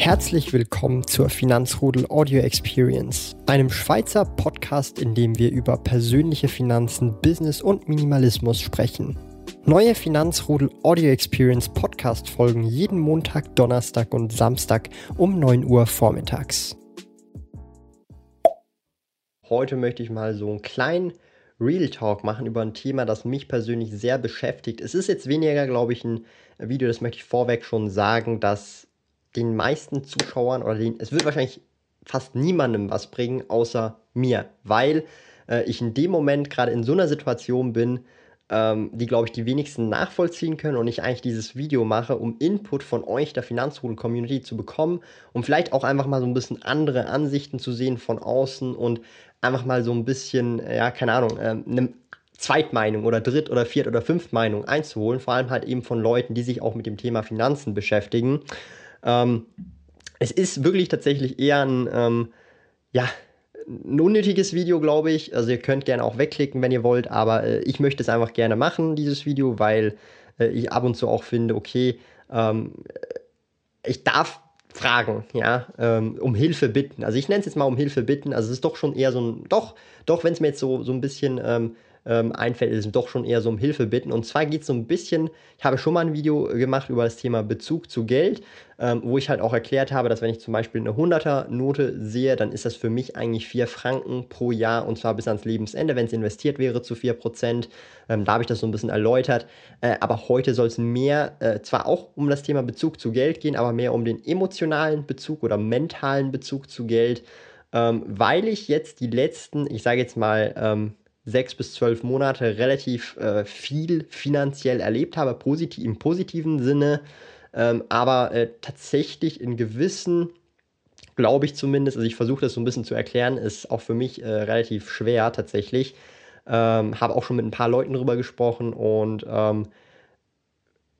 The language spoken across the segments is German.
Herzlich willkommen zur Finanzrudel Audio Experience, einem Schweizer Podcast, in dem wir über persönliche Finanzen, Business und Minimalismus sprechen. Neue Finanzrudel Audio Experience Podcast folgen jeden Montag, Donnerstag und Samstag um 9 Uhr vormittags. Heute möchte ich mal so einen kleinen Real Talk machen über ein Thema, das mich persönlich sehr beschäftigt. Es ist jetzt weniger, glaube ich, ein Video, das möchte ich vorweg schon sagen, dass den meisten Zuschauern oder den, es wird wahrscheinlich fast niemandem was bringen, außer mir, weil äh, ich in dem Moment gerade in so einer Situation bin, ähm, die, glaube ich, die wenigsten nachvollziehen können und ich eigentlich dieses Video mache, um Input von euch, der Finanzrudel-Community, zu bekommen, um vielleicht auch einfach mal so ein bisschen andere Ansichten zu sehen von außen und einfach mal so ein bisschen, ja, keine Ahnung, äh, eine Zweitmeinung oder Dritt- oder Viert- oder Fünftmeinung einzuholen, vor allem halt eben von Leuten, die sich auch mit dem Thema Finanzen beschäftigen. Ähm, es ist wirklich tatsächlich eher ein, ähm, ja, ein unnötiges Video, glaube ich. Also ihr könnt gerne auch wegklicken, wenn ihr wollt, aber äh, ich möchte es einfach gerne machen, dieses Video, weil äh, ich ab und zu auch finde, okay, ähm, ich darf fragen, ja, ähm, um Hilfe bitten. Also ich nenne es jetzt mal um Hilfe bitten. Also es ist doch schon eher so ein, doch, doch, wenn es mir jetzt so, so ein bisschen ähm, ähm, einfällt, ist es doch schon eher so um Hilfe bitten. Und zwar geht es so ein bisschen, ich habe schon mal ein Video gemacht über das Thema Bezug zu Geld, ähm, wo ich halt auch erklärt habe, dass wenn ich zum Beispiel eine 100er-Note sehe, dann ist das für mich eigentlich 4 Franken pro Jahr und zwar bis ans Lebensende, wenn es investiert wäre zu 4%. Ähm, da habe ich das so ein bisschen erläutert. Äh, aber heute soll es mehr, äh, zwar auch um das Thema Bezug zu Geld gehen, aber mehr um den emotionalen Bezug oder mentalen Bezug zu Geld. Ähm, weil ich jetzt die letzten, ich sage jetzt mal, ähm, sechs bis zwölf Monate relativ äh, viel finanziell erlebt habe, positiv, im positiven Sinne, ähm, aber äh, tatsächlich in gewissen, glaube ich zumindest, also ich versuche das so ein bisschen zu erklären, ist auch für mich äh, relativ schwer tatsächlich. Ähm, habe auch schon mit ein paar Leuten drüber gesprochen und ähm,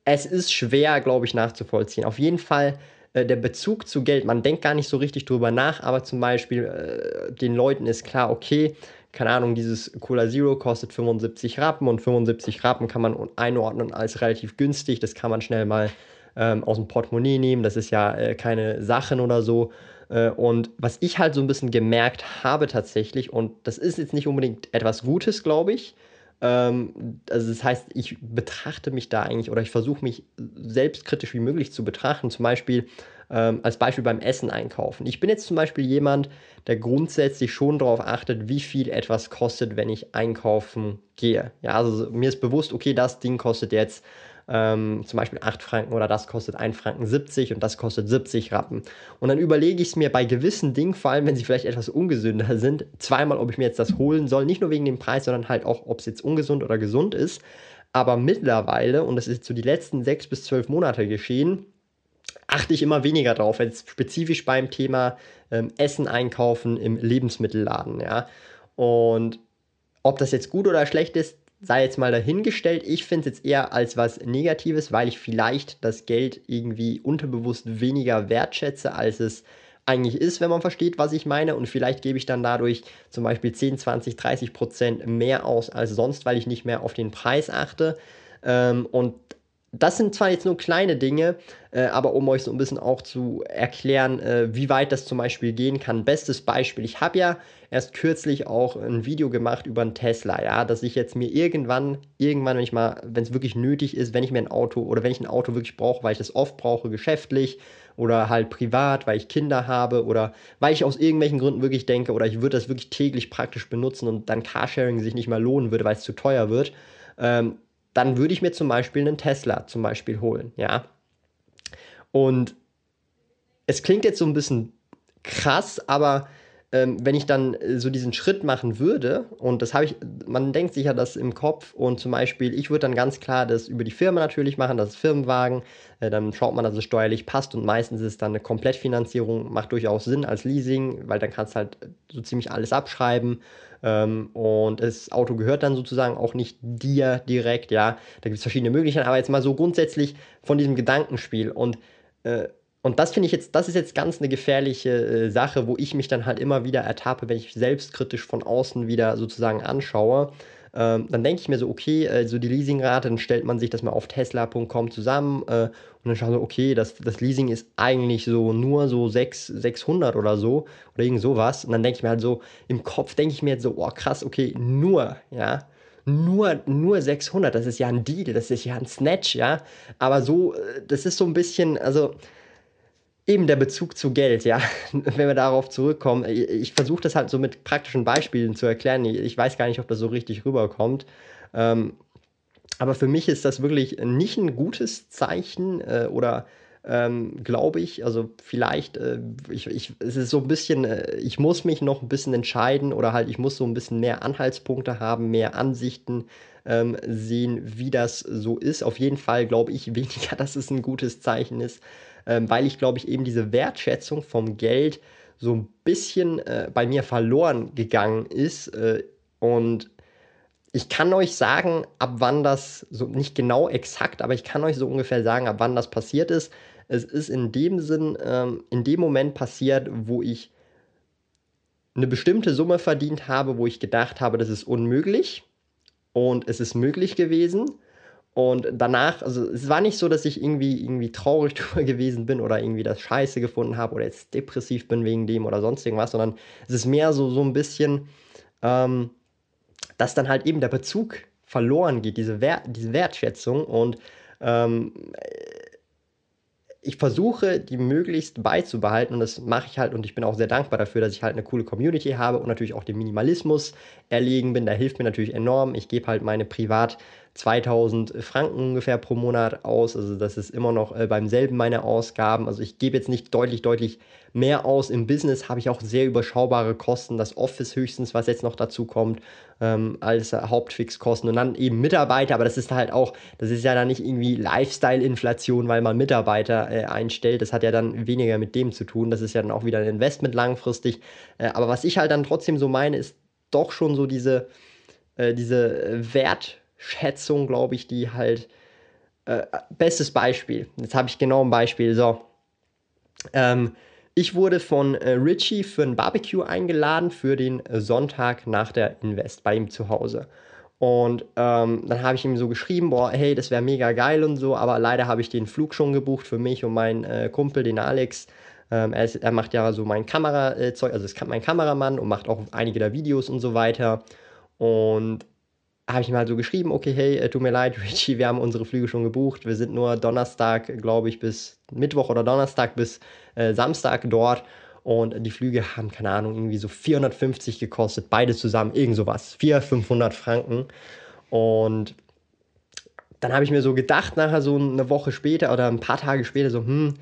es ist schwer, glaube ich, nachzuvollziehen. Auf jeden Fall äh, der Bezug zu Geld, man denkt gar nicht so richtig drüber nach, aber zum Beispiel äh, den Leuten ist klar, okay, keine Ahnung, dieses Cola Zero kostet 75 Rappen und 75 Rappen kann man einordnen als relativ günstig. Das kann man schnell mal ähm, aus dem Portemonnaie nehmen. Das ist ja äh, keine Sachen oder so. Äh, und was ich halt so ein bisschen gemerkt habe tatsächlich, und das ist jetzt nicht unbedingt etwas Gutes, glaube ich. Ähm, also das heißt, ich betrachte mich da eigentlich oder ich versuche mich selbstkritisch wie möglich zu betrachten. Zum Beispiel ähm, als Beispiel beim Essen einkaufen. Ich bin jetzt zum Beispiel jemand, der grundsätzlich schon darauf achtet, wie viel etwas kostet, wenn ich einkaufen gehe. Ja, also mir ist bewusst, okay, das Ding kostet jetzt ähm, zum Beispiel 8 Franken oder das kostet 1 Franken 70 und das kostet 70 Rappen. Und dann überlege ich es mir bei gewissen Dingen, vor allem wenn sie vielleicht etwas ungesünder sind, zweimal, ob ich mir jetzt das holen soll. Nicht nur wegen dem Preis, sondern halt auch, ob es jetzt ungesund oder gesund ist. Aber mittlerweile, und das ist so die letzten sechs bis zwölf Monate geschehen, achte ich immer weniger drauf, jetzt spezifisch beim Thema ähm, Essen einkaufen im Lebensmittelladen, ja. Und ob das jetzt gut oder schlecht ist, sei jetzt mal dahingestellt. Ich finde es jetzt eher als was Negatives, weil ich vielleicht das Geld irgendwie unterbewusst weniger wertschätze, als es eigentlich ist, wenn man versteht, was ich meine. Und vielleicht gebe ich dann dadurch zum Beispiel 10, 20, 30 Prozent mehr aus als sonst, weil ich nicht mehr auf den Preis achte. Ähm, und das sind zwar jetzt nur kleine Dinge, äh, aber um euch so ein bisschen auch zu erklären, äh, wie weit das zum Beispiel gehen kann. Bestes Beispiel, ich habe ja erst kürzlich auch ein Video gemacht über einen Tesla, ja, dass ich jetzt mir irgendwann, irgendwann, wenn ich mal, wenn es wirklich nötig ist, wenn ich mir ein Auto oder wenn ich ein Auto wirklich brauche, weil ich das oft brauche, geschäftlich oder halt privat, weil ich Kinder habe oder weil ich aus irgendwelchen Gründen wirklich denke oder ich würde das wirklich täglich praktisch benutzen und dann Carsharing sich nicht mehr lohnen würde, weil es zu teuer wird. Ähm, dann würde ich mir zum Beispiel einen Tesla zum Beispiel holen, ja. Und es klingt jetzt so ein bisschen krass, aber ähm, wenn ich dann äh, so diesen Schritt machen würde, und das habe ich, man denkt sich ja das im Kopf, und zum Beispiel, ich würde dann ganz klar das über die Firma natürlich machen, das ist Firmenwagen, äh, dann schaut man, dass es steuerlich passt und meistens ist dann eine Komplettfinanzierung, macht durchaus Sinn als Leasing, weil dann kannst du halt so ziemlich alles abschreiben. Ähm, und das Auto gehört dann sozusagen auch nicht dir direkt, ja. Da gibt es verschiedene Möglichkeiten, aber jetzt mal so grundsätzlich von diesem Gedankenspiel. Und äh, und das finde ich jetzt, das ist jetzt ganz eine gefährliche äh, Sache, wo ich mich dann halt immer wieder ertappe, wenn ich selbstkritisch von außen wieder sozusagen anschaue. ähm, dann denke ich mir so, okay, äh, so die Leasingrate, dann stellt man sich das mal auf tesla.com zusammen äh, und dann schaut so, okay, das, das Leasing ist eigentlich so nur so 6, 600 oder so oder irgend sowas. Und dann denke ich mir halt so, im Kopf denke ich mir jetzt so, oh krass, okay, nur, ja, nur, nur 600, das ist ja ein Deal, das ist ja ein Snatch, ja. Aber so, äh, das ist so ein bisschen, also eben der Bezug zu Geld, ja. Wenn wir darauf zurückkommen, ich, ich versuche das halt so mit praktischen Beispielen zu erklären. Ich weiß gar nicht, ob das so richtig rüberkommt. Ähm, aber für mich ist das wirklich nicht ein gutes Zeichen äh, oder ähm, glaube ich. Also vielleicht, äh, ich, ich, es ist so ein bisschen, äh, ich muss mich noch ein bisschen entscheiden oder halt ich muss so ein bisschen mehr Anhaltspunkte haben, mehr Ansichten ähm, sehen, wie das so ist. Auf jeden Fall glaube ich weniger, dass es ein gutes Zeichen ist, ähm, weil ich glaube ich eben diese Wertschätzung vom Geld so ein bisschen äh, bei mir verloren gegangen ist äh, und ich kann euch sagen, ab wann das, so nicht genau exakt, aber ich kann euch so ungefähr sagen, ab wann das passiert ist. Es ist in dem Sinn, ähm, in dem Moment passiert, wo ich eine bestimmte Summe verdient habe, wo ich gedacht habe, das ist unmöglich und es ist möglich gewesen. Und danach, also es war nicht so, dass ich irgendwie, irgendwie traurig drüber gewesen bin oder irgendwie das Scheiße gefunden habe oder jetzt depressiv bin wegen dem oder sonst irgendwas, sondern es ist mehr so, so ein bisschen, ähm, dass dann halt eben der Bezug verloren geht, diese, Wert, diese Wertschätzung und ähm, ich versuche, die möglichst beizubehalten und das mache ich halt und ich bin auch sehr dankbar dafür, dass ich halt eine coole Community habe und natürlich auch dem Minimalismus erlegen bin. Da hilft mir natürlich enorm. Ich gebe halt meine privat 2000 Franken ungefähr pro Monat aus. Also das ist immer noch äh, beim selben meine Ausgaben. Also ich gebe jetzt nicht deutlich, deutlich mehr aus. Im Business habe ich auch sehr überschaubare Kosten. Das Office höchstens, was jetzt noch dazu kommt, ähm, als Hauptfixkosten. Und dann eben Mitarbeiter, aber das ist halt auch, das ist ja dann nicht irgendwie Lifestyle-Inflation, weil man Mitarbeiter äh, einstellt. Das hat ja dann weniger mit dem zu tun. Das ist ja dann auch wieder ein Investment langfristig. Äh, aber was ich halt dann trotzdem so meine, ist doch schon so diese, äh, diese Wertschätzung, glaube ich, die halt. Äh, bestes Beispiel. Jetzt habe ich genau ein Beispiel. So. Ähm, ich wurde von äh, Richie für ein Barbecue eingeladen für den äh, Sonntag nach der Invest bei ihm zu Hause. Und ähm, dann habe ich ihm so geschrieben, boah, hey, das wäre mega geil und so, aber leider habe ich den Flug schon gebucht für mich und meinen äh, Kumpel, den Alex. Ähm, er, ist, er, macht ja so mein Kamerazeug, also ist mein Kameramann und macht auch einige der Videos und so weiter. Und habe ich ihm halt so geschrieben, okay, hey, äh, tut mir leid, Richie, wir haben unsere Flüge schon gebucht. Wir sind nur Donnerstag, glaube ich, bis Mittwoch oder Donnerstag bis äh, Samstag dort. Und die Flüge haben, keine Ahnung, irgendwie so 450 gekostet, beide zusammen, irgend sowas. 400, 500 Franken. Und dann habe ich mir so gedacht, nachher so eine Woche später oder ein paar Tage später, so, hm,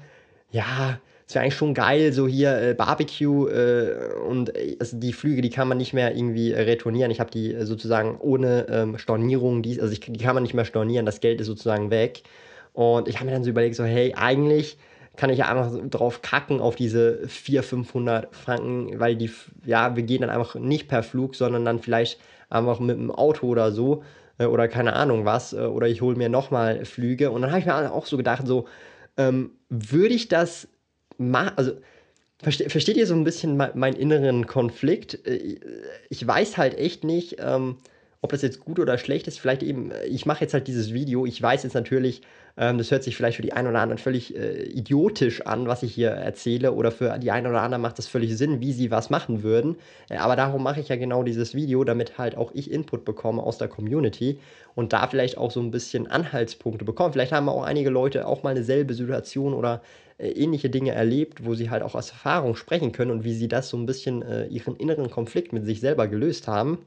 ja, es wäre eigentlich schon geil, so hier äh, Barbecue äh, und äh, also die Flüge, die kann man nicht mehr irgendwie äh, retournieren. Ich habe die äh, sozusagen ohne ähm, Stornierung, die, also ich, die kann man nicht mehr stornieren, das Geld ist sozusagen weg. Und ich habe mir dann so überlegt, so hey, eigentlich kann ich ja einfach drauf kacken auf diese 400, 500 Franken, weil die, ja, wir gehen dann einfach nicht per Flug, sondern dann vielleicht einfach mit dem Auto oder so oder keine Ahnung was oder ich hole mir nochmal Flüge und dann habe ich mir auch so gedacht, so ähm, würde ich das also verste, versteht ihr so ein bisschen mein, meinen inneren Konflikt? Äh, ich weiß halt echt nicht, ähm, ob das jetzt gut oder schlecht ist. Vielleicht eben, äh, ich mache jetzt halt dieses Video. Ich weiß jetzt natürlich, ähm, das hört sich vielleicht für die einen oder anderen völlig äh, idiotisch an, was ich hier erzähle, oder für die einen oder anderen macht das völlig Sinn, wie sie was machen würden. Äh, aber darum mache ich ja genau dieses Video, damit halt auch ich Input bekomme aus der Community und da vielleicht auch so ein bisschen Anhaltspunkte bekomme. Vielleicht haben auch einige Leute auch mal eine selbe Situation oder äh, ähnliche Dinge erlebt, wo sie halt auch aus Erfahrung sprechen können und wie sie das so ein bisschen äh, ihren inneren Konflikt mit sich selber gelöst haben.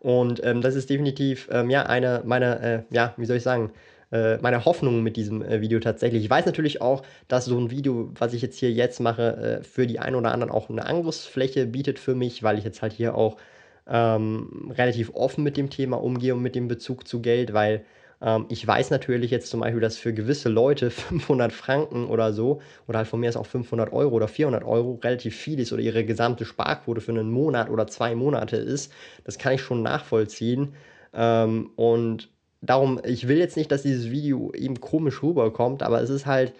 Und ähm, das ist definitiv ähm, ja eine meiner, äh, ja, wie soll ich sagen, äh, meine Hoffnung mit diesem äh, Video tatsächlich. Ich weiß natürlich auch, dass so ein Video, was ich jetzt hier jetzt mache, für die einen oder anderen auch eine Angriffsfläche bietet für mich, weil ich jetzt halt hier auch ähm, relativ offen mit dem Thema umgehe und mit dem Bezug zu Geld, weil ähm, ich weiß natürlich jetzt zum Beispiel, dass für gewisse Leute 500 Franken oder so, oder halt von mir ist auch 500 Euro oder 400 Euro relativ viel ist oder ihre gesamte Sparquote für einen Monat oder zwei Monate ist. Das kann ich schon nachvollziehen. Ähm, und darum, ich will jetzt nicht, dass dieses Video eben komisch rüberkommt, aber es ist halt.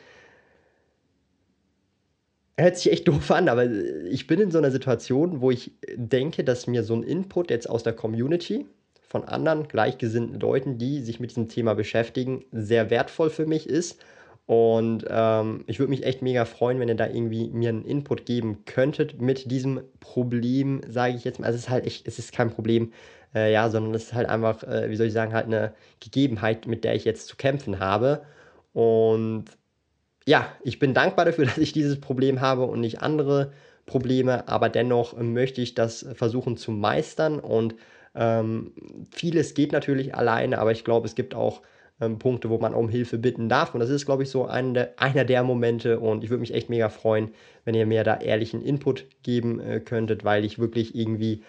Hört sich echt doof an, aber ich bin in so einer Situation, wo ich denke, dass mir so ein Input jetzt aus der Community, von anderen gleichgesinnten Leuten, die sich mit diesem Thema beschäftigen, sehr wertvoll für mich ist. Und ähm, ich würde mich echt mega freuen, wenn ihr da irgendwie mir einen Input geben könntet mit diesem Problem, sage ich jetzt mal. Also es ist halt echt, es ist kein Problem, äh, ja, sondern es ist halt einfach, äh, wie soll ich sagen, halt eine Gegebenheit, mit der ich jetzt zu kämpfen habe. Und ja, ich bin dankbar dafür, dass ich dieses Problem habe und nicht andere Probleme, aber dennoch möchte ich das versuchen zu meistern und ähm, vieles geht natürlich alleine, aber ich glaube, es gibt auch ähm, Punkte, wo man um Hilfe bitten darf und das ist, glaube ich, so ein einer der Momente und ich würde mich echt mega freuen, wenn ihr mir da ehrlichen Input geben äh, könntet, weil ich wirklich irgendwie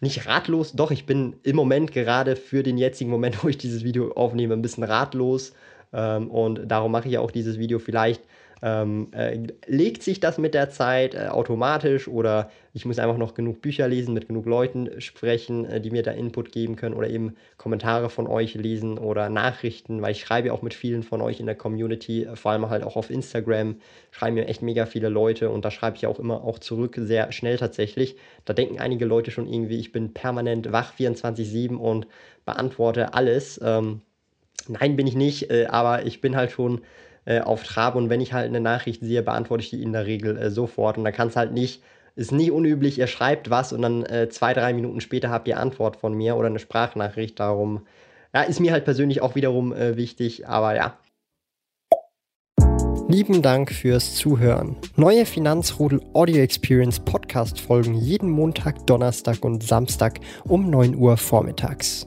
nicht ratlos, doch ich bin im Moment gerade für den jetzigen Moment, wo ich dieses Video aufnehme, ein bisschen ratlos ähm, und darum mache ich auch dieses Video. Vielleicht ähm, äh, legt sich das mit der Zeit äh, automatisch oder ich muss einfach noch genug Bücher lesen, mit genug Leuten sprechen, äh, die mir da Input geben können oder eben Kommentare von euch lesen oder Nachrichten, weil ich schreibe auch mit vielen von euch in der Community, äh, vor allem halt auch auf Instagram, schreiben mir echt mega viele Leute und da schreibe ich auch immer auch zurück, sehr schnell tatsächlich. Da denken einige Leute schon irgendwie, ich bin permanent wach 24-7 und beantworte alles. Ähm, Nein, bin ich nicht, äh, aber ich bin halt schon äh, auf Trab und wenn ich halt eine Nachricht sehe, beantworte ich die in der Regel äh, sofort und dann kann es halt nicht, ist nie unüblich, ihr schreibt was und dann äh, zwei, drei Minuten später habt ihr Antwort von mir oder eine Sprachnachricht darum. Ja, ist mir halt persönlich auch wiederum äh, wichtig, aber ja. Lieben Dank fürs Zuhören. Neue Finanzrudel Audio Experience Podcast folgen jeden Montag, Donnerstag und Samstag um 9 Uhr vormittags.